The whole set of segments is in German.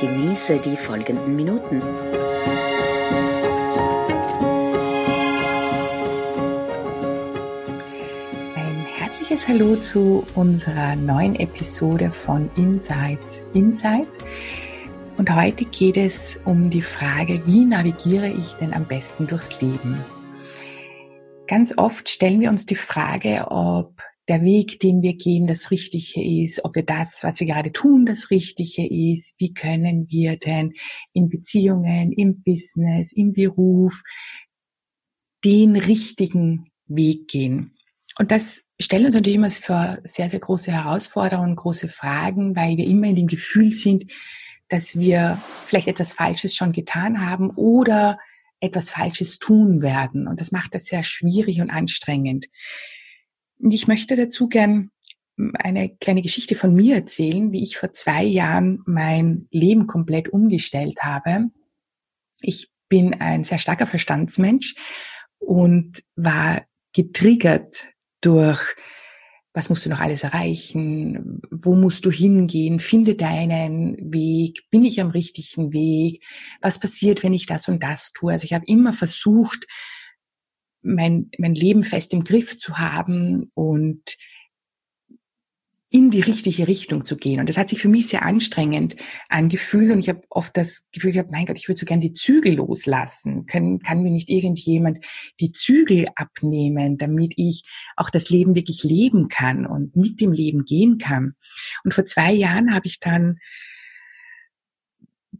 Genieße die folgenden Minuten. Ein herzliches Hallo zu unserer neuen Episode von Insights Insights. Und heute geht es um die Frage, wie navigiere ich denn am besten durchs Leben? Ganz oft stellen wir uns die Frage, ob der Weg, den wir gehen, das Richtige ist, ob wir das, was wir gerade tun, das Richtige ist, wie können wir denn in Beziehungen, im Business, im Beruf den richtigen Weg gehen. Und das stellt uns natürlich immer für sehr, sehr große Herausforderungen, große Fragen, weil wir immer in dem Gefühl sind, dass wir vielleicht etwas Falsches schon getan haben oder etwas Falsches tun werden. Und das macht das sehr schwierig und anstrengend. Und ich möchte dazu gern eine kleine Geschichte von mir erzählen, wie ich vor zwei Jahren mein Leben komplett umgestellt habe. Ich bin ein sehr starker Verstandsmensch und war getriggert durch, was musst du noch alles erreichen? Wo musst du hingehen? Finde deinen Weg. Bin ich am richtigen Weg? Was passiert, wenn ich das und das tue? Also ich habe immer versucht, mein, mein Leben fest im Griff zu haben und in die richtige Richtung zu gehen. Und das hat sich für mich sehr anstrengend angefühlt. Und ich habe oft das Gefühl gehabt, mein Gott, ich würde so gern die Zügel loslassen. Kann, kann mir nicht irgendjemand die Zügel abnehmen, damit ich auch das Leben wirklich leben kann und mit dem Leben gehen kann. Und vor zwei Jahren habe ich dann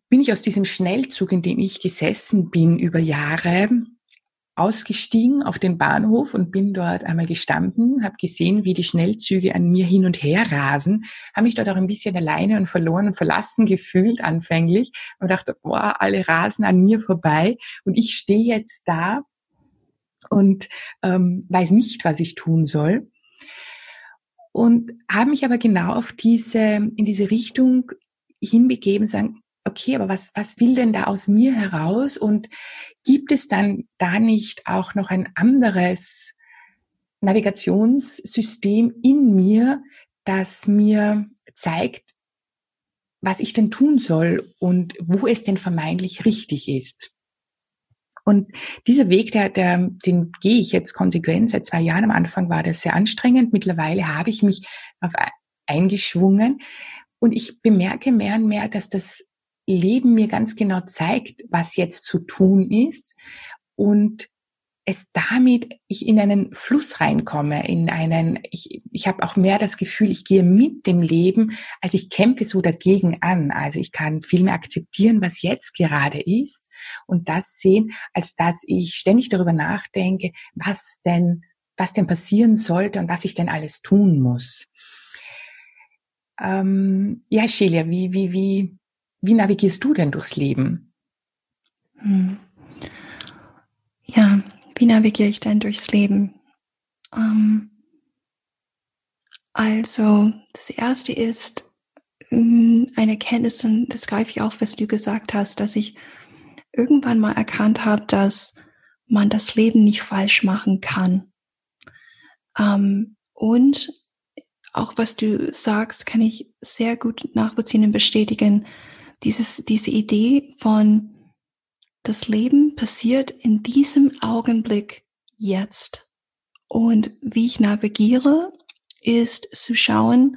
bin ich aus diesem Schnellzug, in dem ich gesessen bin über Jahre, ausgestiegen auf den Bahnhof und bin dort einmal gestanden, habe gesehen, wie die Schnellzüge an mir hin und her rasen, habe mich dort auch ein bisschen alleine und verloren und verlassen gefühlt anfänglich und dachte, boah, alle rasen an mir vorbei und ich stehe jetzt da und ähm, weiß nicht, was ich tun soll. Und habe mich aber genau auf diese, in diese Richtung hinbegeben, sagen, okay, aber was, was will denn da aus mir heraus? Und gibt es dann da nicht auch noch ein anderes Navigationssystem in mir, das mir zeigt, was ich denn tun soll und wo es denn vermeintlich richtig ist? Und dieser Weg, der, der, den gehe ich jetzt konsequent. Seit zwei Jahren am Anfang war das sehr anstrengend. Mittlerweile habe ich mich auf eingeschwungen und ich bemerke mehr und mehr, dass das Leben mir ganz genau zeigt, was jetzt zu tun ist und es damit ich in einen Fluss reinkomme, in einen, ich, ich habe auch mehr das Gefühl, ich gehe mit dem Leben, als ich kämpfe so dagegen an. Also ich kann viel mehr akzeptieren, was jetzt gerade ist und das sehen, als dass ich ständig darüber nachdenke, was denn, was denn passieren sollte und was ich denn alles tun muss. Ähm, ja, Shelia, wie, wie, wie, wie navigierst du denn durchs Leben? Hm. Ja, wie navigiere ich denn durchs Leben? Ähm, also, das erste ist ähm, eine Erkenntnis, und das greife ich auf, was du gesagt hast, dass ich irgendwann mal erkannt habe, dass man das Leben nicht falsch machen kann. Ähm, und auch was du sagst, kann ich sehr gut nachvollziehen und bestätigen, dieses, diese Idee von das Leben passiert in diesem Augenblick jetzt. Und wie ich navigiere, ist zu schauen,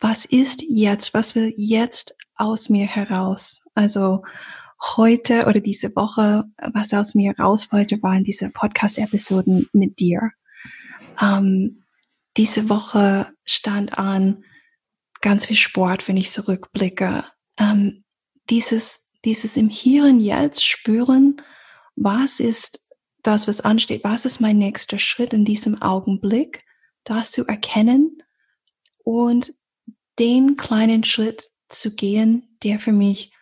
was ist jetzt, was will jetzt aus mir heraus. Also heute oder diese Woche, was aus mir raus wollte, waren diese Podcast-Episoden mit dir. Ähm, diese Woche stand an ganz viel Sport, wenn ich zurückblicke ähm, dieses, dieses im Hier und Jetzt spüren, was ist das, was ansteht, was ist mein nächster Schritt in diesem Augenblick, das zu erkennen und den kleinen Schritt zu gehen, der für mich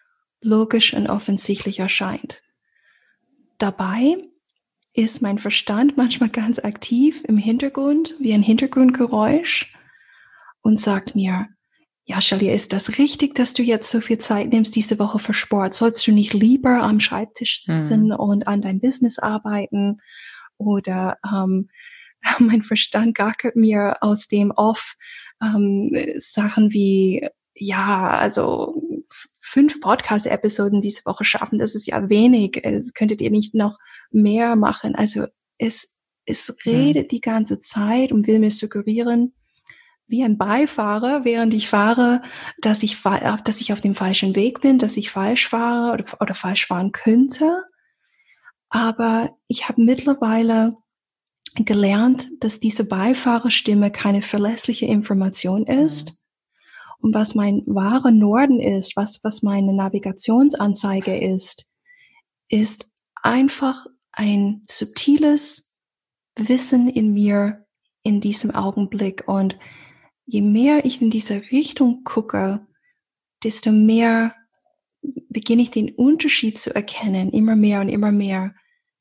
logisch und offensichtlich erscheint. Dabei ist mein Verstand manchmal ganz aktiv im Hintergrund, wie ein Hintergrundgeräusch und sagt mir, ja, Shelly, ist das richtig, dass du jetzt so viel Zeit nimmst diese Woche für Sport? Sollst du nicht lieber am Schreibtisch sitzen mhm. und an dein Business arbeiten? Oder ähm, mein Verstand gackert mir aus dem off ähm, Sachen wie, ja, also fünf Podcast-Episoden diese Woche schaffen, das ist ja wenig. Es könntet ihr nicht noch mehr machen? Also es, es redet mhm. die ganze Zeit und will mir suggerieren, wie ein Beifahrer, während ich fahre, dass ich, dass ich auf dem falschen Weg bin, dass ich falsch fahre oder, oder falsch fahren könnte. Aber ich habe mittlerweile gelernt, dass diese Beifahrerstimme keine verlässliche Information ist. Mhm. Und was mein wahrer Norden ist, was, was meine Navigationsanzeige ist, ist einfach ein subtiles Wissen in mir in diesem Augenblick. Und je mehr ich in diese Richtung gucke, desto mehr beginne ich den Unterschied zu erkennen, immer mehr und immer mehr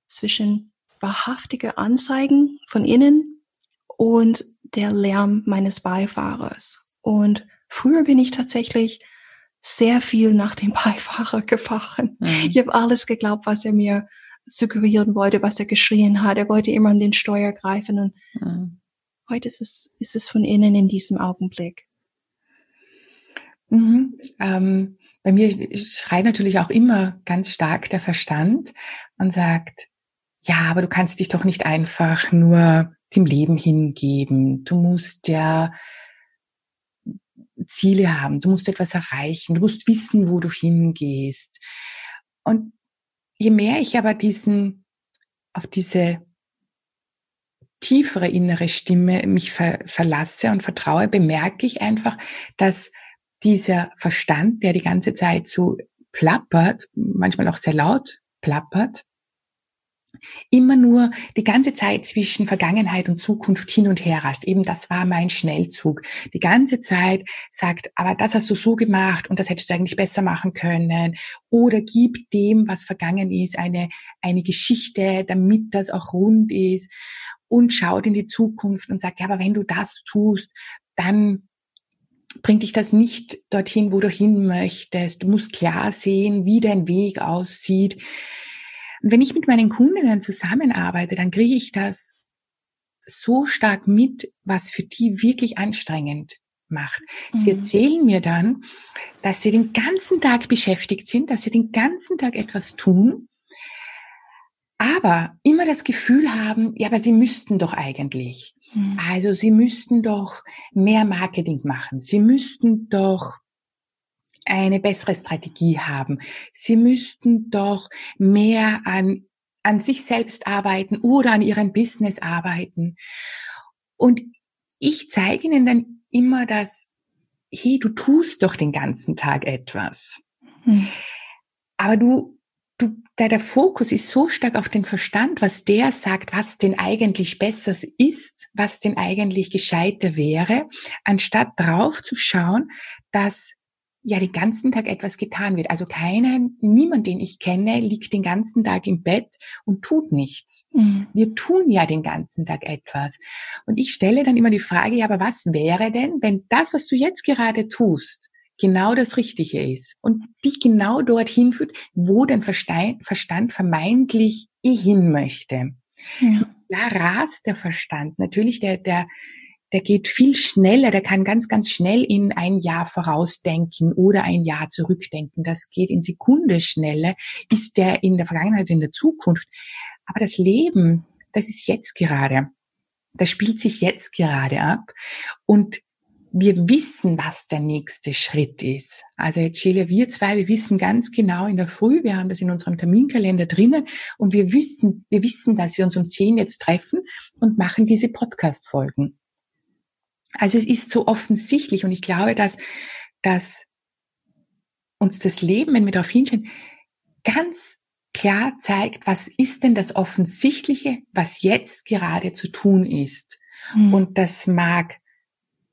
zwischen wahrhaftige Anzeigen von innen und der Lärm meines Beifahrers. Und früher bin ich tatsächlich sehr viel nach dem Beifahrer gefahren. Mhm. Ich habe alles geglaubt, was er mir suggerieren wollte, was er geschrien hat. Er wollte immer an den Steuer greifen und mhm. Heute ist es, ist es von innen in diesem Augenblick. Mhm. Ähm, bei mir schreit natürlich auch immer ganz stark der Verstand und sagt, ja, aber du kannst dich doch nicht einfach nur dem Leben hingeben. Du musst ja Ziele haben, du musst etwas erreichen, du musst wissen, wo du hingehst. Und je mehr ich aber diesen, auf diese tiefere innere Stimme mich ver verlasse und vertraue, bemerke ich einfach, dass dieser Verstand, der die ganze Zeit so plappert, manchmal auch sehr laut plappert, immer nur die ganze Zeit zwischen Vergangenheit und Zukunft hin und her rast. Eben das war mein Schnellzug. Die ganze Zeit sagt, aber das hast du so gemacht und das hättest du eigentlich besser machen können. Oder gib dem, was vergangen ist, eine, eine Geschichte, damit das auch rund ist und schaut in die Zukunft und sagt, ja, aber wenn du das tust, dann bringt dich das nicht dorthin, wo du hin möchtest. Du musst klar sehen, wie dein Weg aussieht. Und wenn ich mit meinen Kundinnen zusammenarbeite, dann kriege ich das so stark mit, was für die wirklich anstrengend macht. Sie mhm. erzählen mir dann, dass sie den ganzen Tag beschäftigt sind, dass sie den ganzen Tag etwas tun aber immer das Gefühl haben, ja, aber sie müssten doch eigentlich. Mhm. Also sie müssten doch mehr Marketing machen. Sie müssten doch eine bessere Strategie haben. Sie müssten doch mehr an, an sich selbst arbeiten oder an ihrem Business arbeiten. Und ich zeige ihnen dann immer das, hey, du tust doch den ganzen Tag etwas. Mhm. Aber du du, der, der Fokus ist so stark auf den Verstand, was der sagt, was denn eigentlich besser ist, was denn eigentlich gescheiter wäre, anstatt drauf zu schauen, dass ja den ganzen Tag etwas getan wird. Also keiner, niemand, den ich kenne, liegt den ganzen Tag im Bett und tut nichts. Mhm. Wir tun ja den ganzen Tag etwas. Und ich stelle dann immer die Frage, ja, aber was wäre denn, wenn das, was du jetzt gerade tust, genau das Richtige ist und dich genau dorthin führt, wo dein Verstand vermeintlich eh hin möchte. Ja. Da rast der Verstand. Natürlich, der, der, der geht viel schneller, der kann ganz, ganz schnell in ein Jahr vorausdenken oder ein Jahr zurückdenken. Das geht in Sekunde schneller, ist der in der Vergangenheit, in der Zukunft. Aber das Leben, das ist jetzt gerade. Das spielt sich jetzt gerade ab. Und wir wissen, was der nächste Schritt ist. Also jetzt Sheila, wir zwei, wir wissen ganz genau in der Früh, wir haben das in unserem Terminkalender drinnen und wir wissen, wir wissen, dass wir uns um zehn jetzt treffen und machen diese Podcast-Folgen. Also es ist so offensichtlich und ich glaube, dass, dass uns das Leben, wenn wir darauf hinschauen, ganz klar zeigt, was ist denn das Offensichtliche, was jetzt gerade zu tun ist. Mhm. Und das mag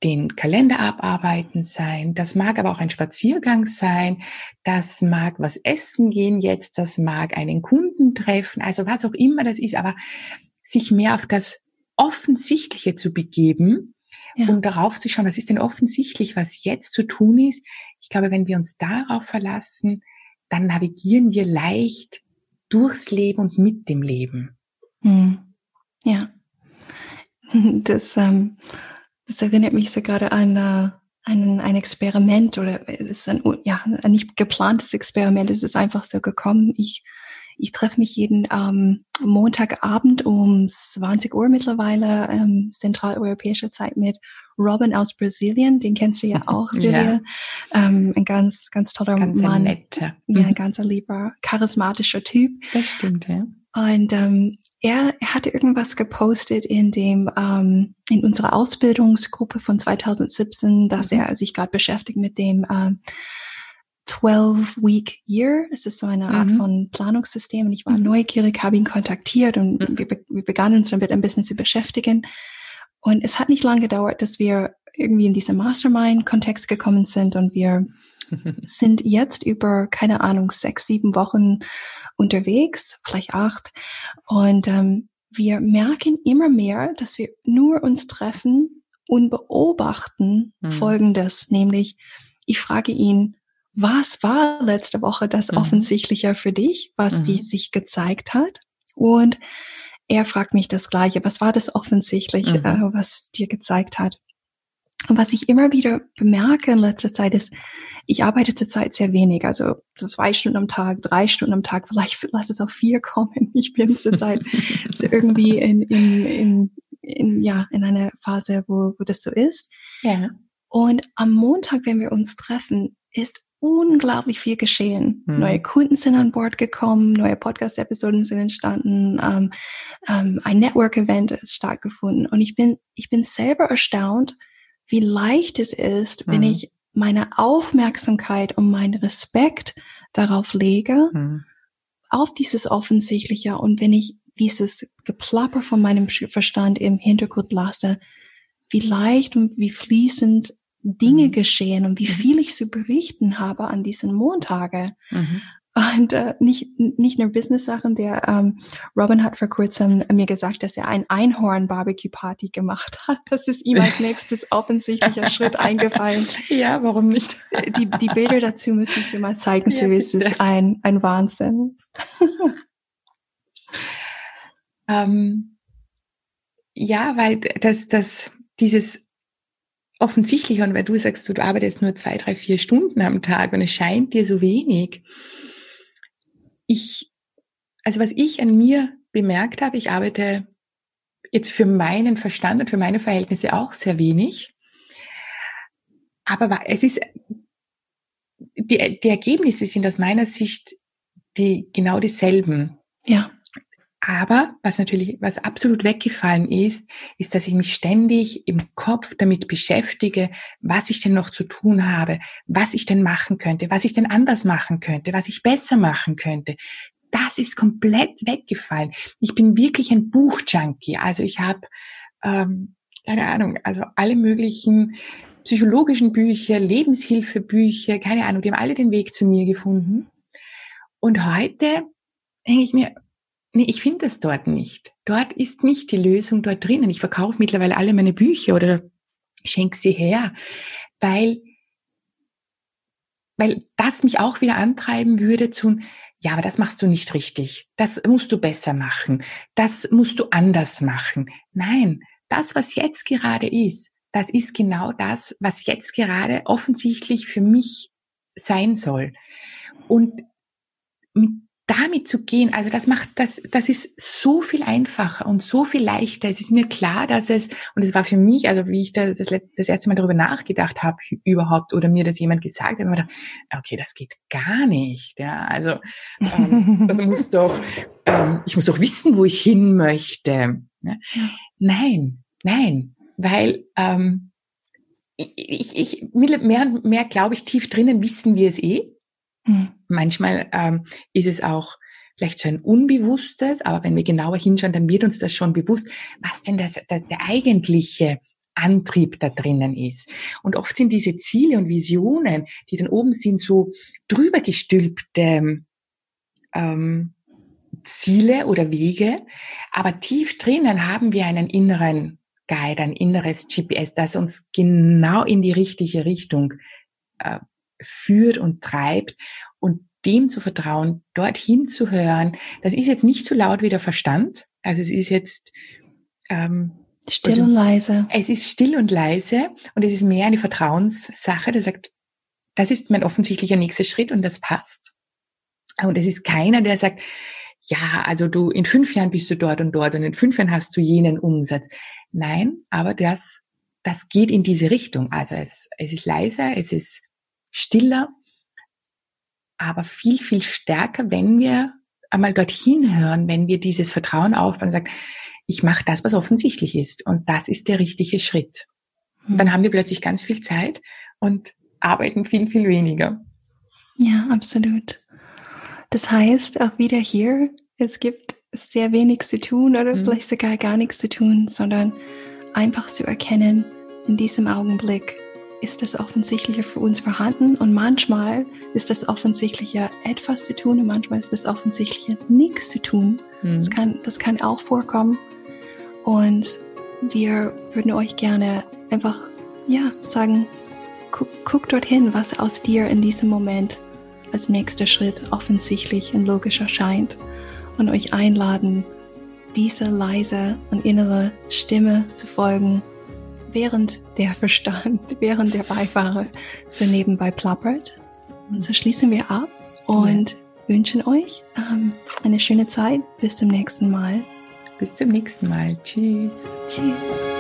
den Kalender abarbeiten sein, das mag aber auch ein Spaziergang sein, das mag was essen gehen jetzt, das mag einen Kunden treffen, also was auch immer das ist, aber sich mehr auf das Offensichtliche zu begeben, ja. um darauf zu schauen, was ist denn offensichtlich, was jetzt zu tun ist. Ich glaube, wenn wir uns darauf verlassen, dann navigieren wir leicht durchs Leben und mit dem Leben. Hm. Ja. Das, ähm, das erinnert mich so gerade an äh, ein, ein Experiment oder es ist ein, ja, ein nicht geplantes Experiment. Es ist einfach so gekommen. Ich ich treffe mich jeden ähm, Montagabend um 20 Uhr mittlerweile ähm, zentraleuropäischer Zeit mit Robin aus Brasilien. Den kennst du ja auch, Silvia. Ja. Ähm, ein ganz, ganz toller ganz Mann. Netter. Ja, ein mhm. ganz lieber, charismatischer Typ. Das stimmt, ja. Und ähm, er, er hatte irgendwas gepostet in dem ähm, in unserer Ausbildungsgruppe von 2017, dass mhm. er sich gerade beschäftigt mit dem ähm, 12-Week-Year. Es ist so eine Art mhm. von Planungssystem und ich war mhm. neugierig, habe ihn kontaktiert und mhm. wir, wir begannen uns damit ein bisschen zu beschäftigen. Und es hat nicht lange gedauert, dass wir irgendwie in diesen Mastermind-Kontext gekommen sind und wir sind jetzt über, keine Ahnung, sechs, sieben Wochen unterwegs, vielleicht acht. Und ähm, wir merken immer mehr, dass wir nur uns treffen und beobachten mhm. Folgendes, nämlich ich frage ihn, was war letzte Woche das mhm. Offensichtliche für dich, was mhm. die sich gezeigt hat? Und er fragt mich das Gleiche. Was war das Offensichtliche, mhm. äh, was dir gezeigt hat? Und was ich immer wieder bemerke in letzter Zeit ist, ich arbeite zurzeit sehr wenig, also zwei Stunden am Tag, drei Stunden am Tag, vielleicht lass es auf vier kommen. Ich bin zurzeit so irgendwie in, in, in, in, ja, in einer Phase, wo, wo das so ist. Ja. Und am Montag, wenn wir uns treffen, ist unglaublich viel geschehen. Mhm. Neue Kunden sind an Bord gekommen, neue Podcast-Episoden sind entstanden, ähm, ähm, ein Network-Event ist stattgefunden. Und ich bin, ich bin selber erstaunt, wie leicht es ist, mhm. wenn ich meine Aufmerksamkeit und meinen Respekt darauf lege, mhm. auf dieses Offensichtliche und wenn ich dieses Geplapper von meinem Verstand im Hintergrund lasse, wie leicht und wie fließend Dinge mhm. geschehen und wie mhm. viel ich zu berichten habe an diesen Montage. Mhm. Und äh, nicht, nicht nur Business-Sachen. Der ähm, Robin hat vor kurzem mir gesagt, dass er ein Einhorn-Barbecue-Party gemacht hat. Das ist ihm als nächstes offensichtlicher Schritt eingefallen. Ja, warum nicht? Die, die Bilder dazu müsste ich dir mal zeigen, ja. Es ist ein, ein Wahnsinn. ähm, ja, weil das, das, dieses offensichtlich, und weil du sagst, du arbeitest nur zwei, drei, vier Stunden am Tag und es scheint dir so wenig. Ich, also was ich an mir bemerkt habe, ich arbeite jetzt für meinen Verstand und für meine Verhältnisse auch sehr wenig. Aber es ist, die, die Ergebnisse sind aus meiner Sicht die genau dieselben. Ja. Aber was natürlich, was absolut weggefallen ist, ist, dass ich mich ständig im Kopf damit beschäftige, was ich denn noch zu tun habe, was ich denn machen könnte, was ich denn anders machen könnte, was ich besser machen könnte. Das ist komplett weggefallen. Ich bin wirklich ein Buchjunkie. Also ich habe, ähm, keine Ahnung, also alle möglichen psychologischen Bücher, Lebenshilfebücher, keine Ahnung, die haben alle den Weg zu mir gefunden. Und heute denke ich mir, Nee, ich finde es dort nicht. Dort ist nicht die Lösung dort drinnen. Ich verkaufe mittlerweile alle meine Bücher oder schenke sie her, weil, weil das mich auch wieder antreiben würde zu, ja, aber das machst du nicht richtig. Das musst du besser machen. Das musst du anders machen. Nein, das, was jetzt gerade ist, das ist genau das, was jetzt gerade offensichtlich für mich sein soll. Und mit damit zu gehen, also das macht, das, das ist so viel einfacher und so viel leichter. Es ist mir klar, dass es, und es war für mich, also wie ich da das, das erste Mal darüber nachgedacht habe überhaupt oder mir das jemand gesagt hat, gedacht, okay, das geht gar nicht. Ja, also ähm, das muss doch, ähm, ich muss doch wissen, wo ich hin möchte. Ja? Nein, nein, weil ähm, ich, ich, ich mehr und mehr glaube ich tief drinnen wissen wir es eh. Mhm. Manchmal ähm, ist es auch vielleicht so ein Unbewusstes, aber wenn wir genauer hinschauen, dann wird uns das schon bewusst, was denn das, das der eigentliche Antrieb da drinnen ist. Und oft sind diese Ziele und Visionen, die dann oben sind, so drüber gestülpte ähm, Ziele oder Wege, aber tief drinnen haben wir einen inneren Guide, ein inneres GPS, das uns genau in die richtige Richtung äh, führt und treibt und dem zu vertrauen, dorthin zu hören. Das ist jetzt nicht so laut wie der Verstand. Also es ist jetzt ähm, still also, und leise. Es ist still und leise und es ist mehr eine Vertrauenssache, der sagt, das ist mein offensichtlicher nächster Schritt und das passt. Und es ist keiner, der sagt, ja, also du, in fünf Jahren bist du dort und dort und in fünf Jahren hast du jenen Umsatz. Nein, aber das, das geht in diese Richtung. Also es, es ist leiser, es ist stiller, aber viel, viel stärker, wenn wir einmal dorthin hören, wenn wir dieses Vertrauen aufbauen und sagen, ich mache das, was offensichtlich ist und das ist der richtige Schritt. Und dann hm. haben wir plötzlich ganz viel Zeit und arbeiten viel, viel weniger. Ja, absolut. Das heißt, auch wieder hier, es gibt sehr wenig zu tun oder mhm. vielleicht sogar gar nichts zu tun, sondern einfach zu erkennen, in diesem Augenblick ist das Offensichtliche für uns vorhanden und manchmal ist das Offensichtliche etwas zu tun und manchmal ist das Offensichtliche nichts zu tun. Mhm. Das, kann, das kann auch vorkommen und wir würden euch gerne einfach ja, sagen, guck, guck dorthin, was aus dir in diesem Moment als nächster Schritt offensichtlich und logisch erscheint und euch einladen, dieser leise und innere Stimme zu folgen, während der Verstand, während der Beifahrer so nebenbei plappert. Und so schließen wir ab und ja. wünschen euch ähm, eine schöne Zeit. Bis zum nächsten Mal. Bis zum nächsten Mal. Tschüss. Tschüss.